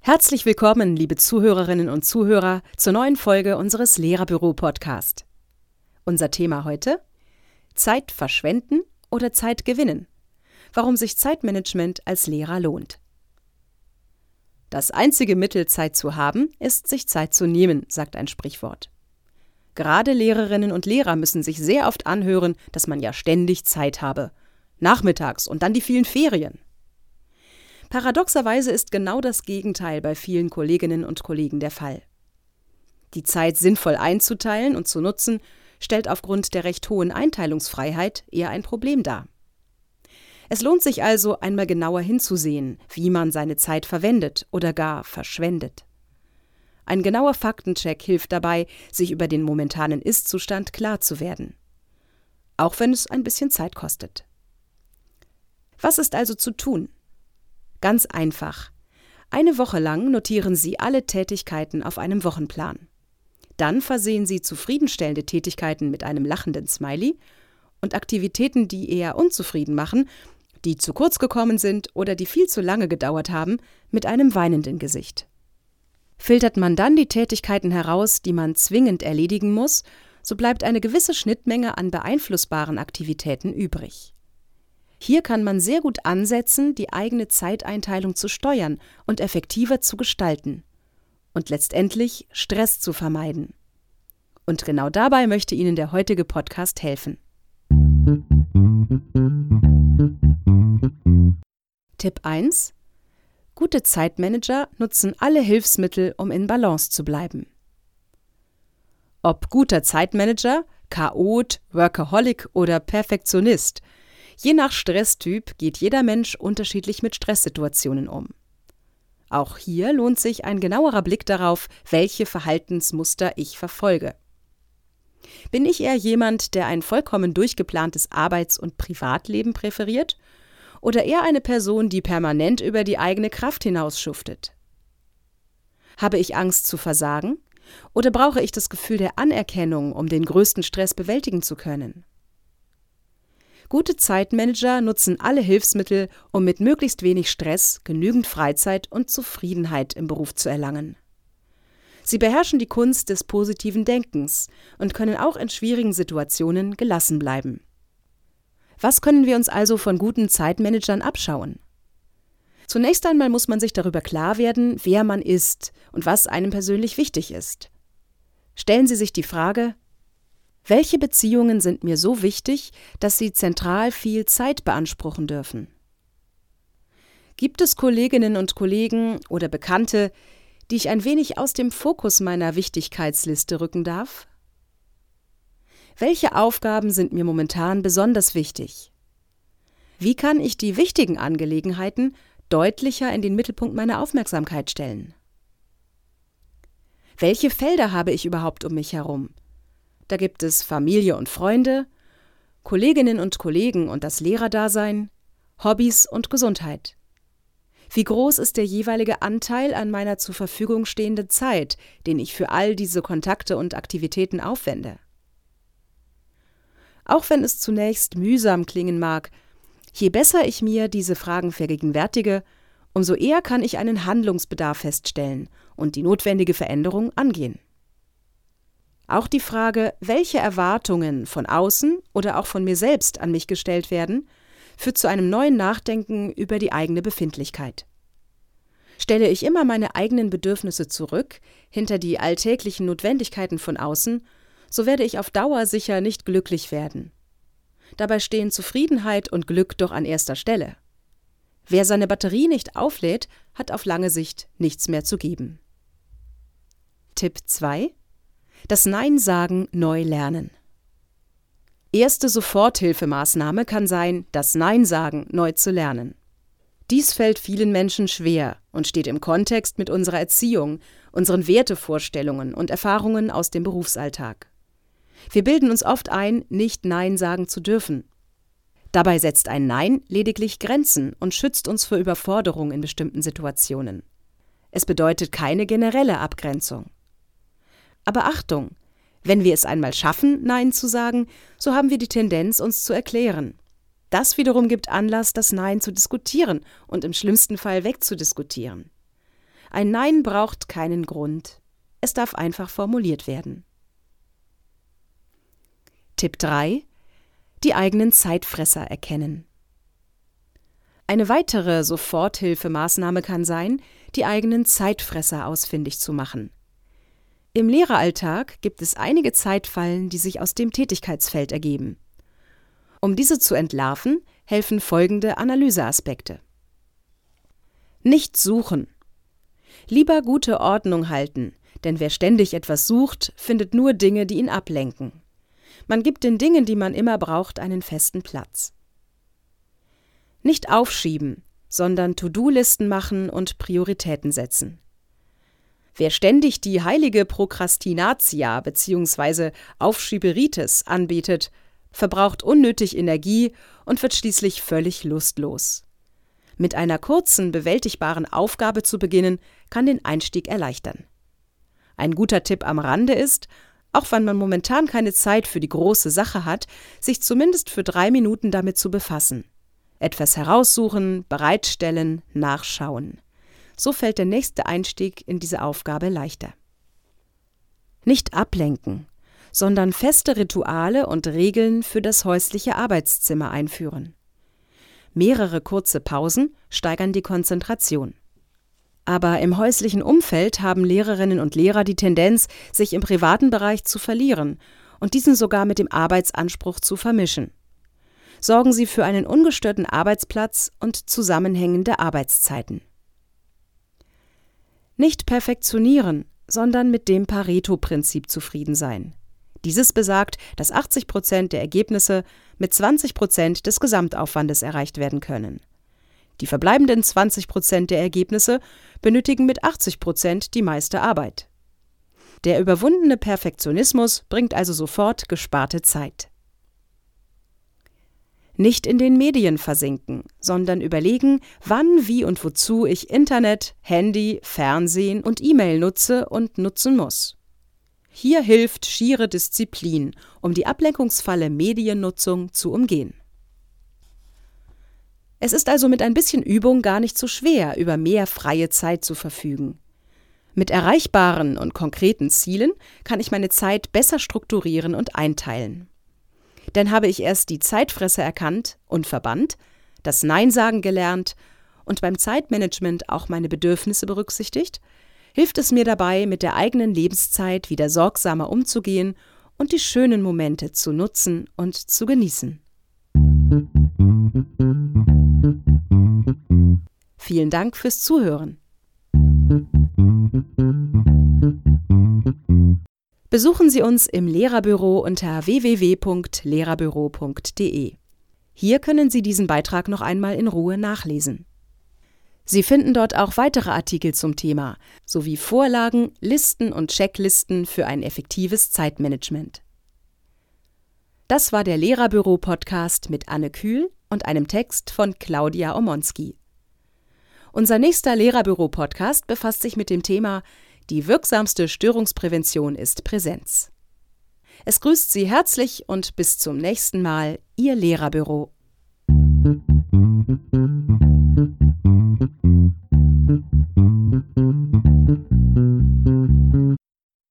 Herzlich willkommen, liebe Zuhörerinnen und Zuhörer, zur neuen Folge unseres Lehrerbüro-Podcast. Unser Thema heute: Zeit verschwenden oder Zeit gewinnen. Warum sich Zeitmanagement als Lehrer lohnt. Das einzige Mittel, Zeit zu haben, ist, sich Zeit zu nehmen, sagt ein Sprichwort. Gerade Lehrerinnen und Lehrer müssen sich sehr oft anhören, dass man ja ständig Zeit habe. Nachmittags und dann die vielen Ferien. Paradoxerweise ist genau das Gegenteil bei vielen Kolleginnen und Kollegen der Fall. Die Zeit sinnvoll einzuteilen und zu nutzen, stellt aufgrund der recht hohen Einteilungsfreiheit eher ein Problem dar. Es lohnt sich also, einmal genauer hinzusehen, wie man seine Zeit verwendet oder gar verschwendet. Ein genauer Faktencheck hilft dabei, sich über den momentanen Ist-Zustand klar zu werden. Auch wenn es ein bisschen Zeit kostet. Was ist also zu tun? Ganz einfach. Eine Woche lang notieren Sie alle Tätigkeiten auf einem Wochenplan. Dann versehen Sie zufriedenstellende Tätigkeiten mit einem lachenden Smiley und Aktivitäten, die eher unzufrieden machen, die zu kurz gekommen sind oder die viel zu lange gedauert haben, mit einem weinenden Gesicht. Filtert man dann die Tätigkeiten heraus, die man zwingend erledigen muss, so bleibt eine gewisse Schnittmenge an beeinflussbaren Aktivitäten übrig. Hier kann man sehr gut ansetzen, die eigene Zeiteinteilung zu steuern und effektiver zu gestalten und letztendlich Stress zu vermeiden. Und genau dabei möchte Ihnen der heutige Podcast helfen. Tipp 1 Gute Zeitmanager nutzen alle Hilfsmittel, um in Balance zu bleiben. Ob guter Zeitmanager, Chaot, Workaholic oder Perfektionist, je nach Stresstyp geht jeder Mensch unterschiedlich mit Stresssituationen um. Auch hier lohnt sich ein genauerer Blick darauf, welche Verhaltensmuster ich verfolge. Bin ich eher jemand, der ein vollkommen durchgeplantes Arbeits- und Privatleben präferiert oder eher eine Person, die permanent über die eigene Kraft hinaus schuftet? Habe ich Angst zu versagen? Oder brauche ich das Gefühl der Anerkennung, um den größten Stress bewältigen zu können? Gute Zeitmanager nutzen alle Hilfsmittel, um mit möglichst wenig Stress genügend Freizeit und Zufriedenheit im Beruf zu erlangen. Sie beherrschen die Kunst des positiven Denkens und können auch in schwierigen Situationen gelassen bleiben. Was können wir uns also von guten Zeitmanagern abschauen? Zunächst einmal muss man sich darüber klar werden, wer man ist und was einem persönlich wichtig ist. Stellen Sie sich die Frage, welche Beziehungen sind mir so wichtig, dass sie zentral viel Zeit beanspruchen dürfen? Gibt es Kolleginnen und Kollegen oder Bekannte, die ich ein wenig aus dem Fokus meiner Wichtigkeitsliste rücken darf? Welche Aufgaben sind mir momentan besonders wichtig? Wie kann ich die wichtigen Angelegenheiten deutlicher in den Mittelpunkt meiner Aufmerksamkeit stellen? Welche Felder habe ich überhaupt um mich herum? Da gibt es Familie und Freunde, Kolleginnen und Kollegen und das Lehrerdasein, Hobbys und Gesundheit. Wie groß ist der jeweilige Anteil an meiner zur Verfügung stehenden Zeit, den ich für all diese Kontakte und Aktivitäten aufwende? Auch wenn es zunächst mühsam klingen mag, je besser ich mir diese Fragen vergegenwärtige, umso eher kann ich einen Handlungsbedarf feststellen und die notwendige Veränderung angehen. Auch die Frage, welche Erwartungen von außen oder auch von mir selbst an mich gestellt werden, führt zu einem neuen Nachdenken über die eigene Befindlichkeit. Stelle ich immer meine eigenen Bedürfnisse zurück, hinter die alltäglichen Notwendigkeiten von außen so werde ich auf Dauer sicher nicht glücklich werden. Dabei stehen Zufriedenheit und Glück doch an erster Stelle. Wer seine Batterie nicht auflädt, hat auf lange Sicht nichts mehr zu geben. Tipp 2 Das Nein sagen neu lernen. Erste Soforthilfemaßnahme kann sein, das Nein sagen neu zu lernen. Dies fällt vielen Menschen schwer und steht im Kontext mit unserer Erziehung, unseren Wertevorstellungen und Erfahrungen aus dem Berufsalltag. Wir bilden uns oft ein, nicht Nein sagen zu dürfen. Dabei setzt ein Nein lediglich Grenzen und schützt uns vor Überforderung in bestimmten Situationen. Es bedeutet keine generelle Abgrenzung. Aber Achtung, Wenn wir es einmal schaffen, Nein zu sagen, so haben wir die Tendenz, uns zu erklären. Das wiederum gibt Anlass, das Nein zu diskutieren und im schlimmsten Fall wegzudiskutieren. Ein Nein braucht keinen Grund. Es darf einfach formuliert werden. Tipp 3. Die eigenen Zeitfresser erkennen. Eine weitere Soforthilfemaßnahme kann sein, die eigenen Zeitfresser ausfindig zu machen. Im Lehreralltag gibt es einige Zeitfallen, die sich aus dem Tätigkeitsfeld ergeben. Um diese zu entlarven, helfen folgende Analyseaspekte. Nicht suchen. Lieber gute Ordnung halten, denn wer ständig etwas sucht, findet nur Dinge, die ihn ablenken. Man gibt den Dingen, die man immer braucht, einen festen Platz. Nicht aufschieben, sondern To-Do-Listen machen und Prioritäten setzen. Wer ständig die heilige Prokrastinatia bzw. Aufschieberitis anbietet, verbraucht unnötig Energie und wird schließlich völlig lustlos. Mit einer kurzen, bewältigbaren Aufgabe zu beginnen, kann den Einstieg erleichtern. Ein guter Tipp am Rande ist, auch wenn man momentan keine Zeit für die große Sache hat, sich zumindest für drei Minuten damit zu befassen. Etwas heraussuchen, bereitstellen, nachschauen. So fällt der nächste Einstieg in diese Aufgabe leichter. Nicht ablenken, sondern feste Rituale und Regeln für das häusliche Arbeitszimmer einführen. Mehrere kurze Pausen steigern die Konzentration. Aber im häuslichen Umfeld haben Lehrerinnen und Lehrer die Tendenz, sich im privaten Bereich zu verlieren und diesen sogar mit dem Arbeitsanspruch zu vermischen. Sorgen Sie für einen ungestörten Arbeitsplatz und zusammenhängende Arbeitszeiten. Nicht perfektionieren, sondern mit dem Pareto-Prinzip zufrieden sein. Dieses besagt, dass 80 Prozent der Ergebnisse mit 20 Prozent des Gesamtaufwandes erreicht werden können. Die verbleibenden 20 Prozent der Ergebnisse benötigen mit 80 Prozent die meiste Arbeit. Der überwundene Perfektionismus bringt also sofort gesparte Zeit. Nicht in den Medien versinken, sondern überlegen, wann, wie und wozu ich Internet, Handy, Fernsehen und E-Mail nutze und nutzen muss. Hier hilft schiere Disziplin, um die ablenkungsfalle Mediennutzung zu umgehen. Es ist also mit ein bisschen Übung gar nicht so schwer, über mehr freie Zeit zu verfügen. Mit erreichbaren und konkreten Zielen kann ich meine Zeit besser strukturieren und einteilen. Denn habe ich erst die Zeitfresse erkannt und verbannt, das Nein sagen gelernt und beim Zeitmanagement auch meine Bedürfnisse berücksichtigt, hilft es mir dabei, mit der eigenen Lebenszeit wieder sorgsamer umzugehen und die schönen Momente zu nutzen und zu genießen. Vielen Dank fürs Zuhören. Besuchen Sie uns im Lehrerbüro unter www.lehrerbüro.de. Hier können Sie diesen Beitrag noch einmal in Ruhe nachlesen. Sie finden dort auch weitere Artikel zum Thema, sowie Vorlagen, Listen und Checklisten für ein effektives Zeitmanagement. Das war der Lehrerbüro-Podcast mit Anne Kühl und einem Text von Claudia Omonski. Unser nächster Lehrerbüro-Podcast befasst sich mit dem Thema Die wirksamste Störungsprävention ist Präsenz. Es grüßt Sie herzlich und bis zum nächsten Mal, Ihr Lehrerbüro.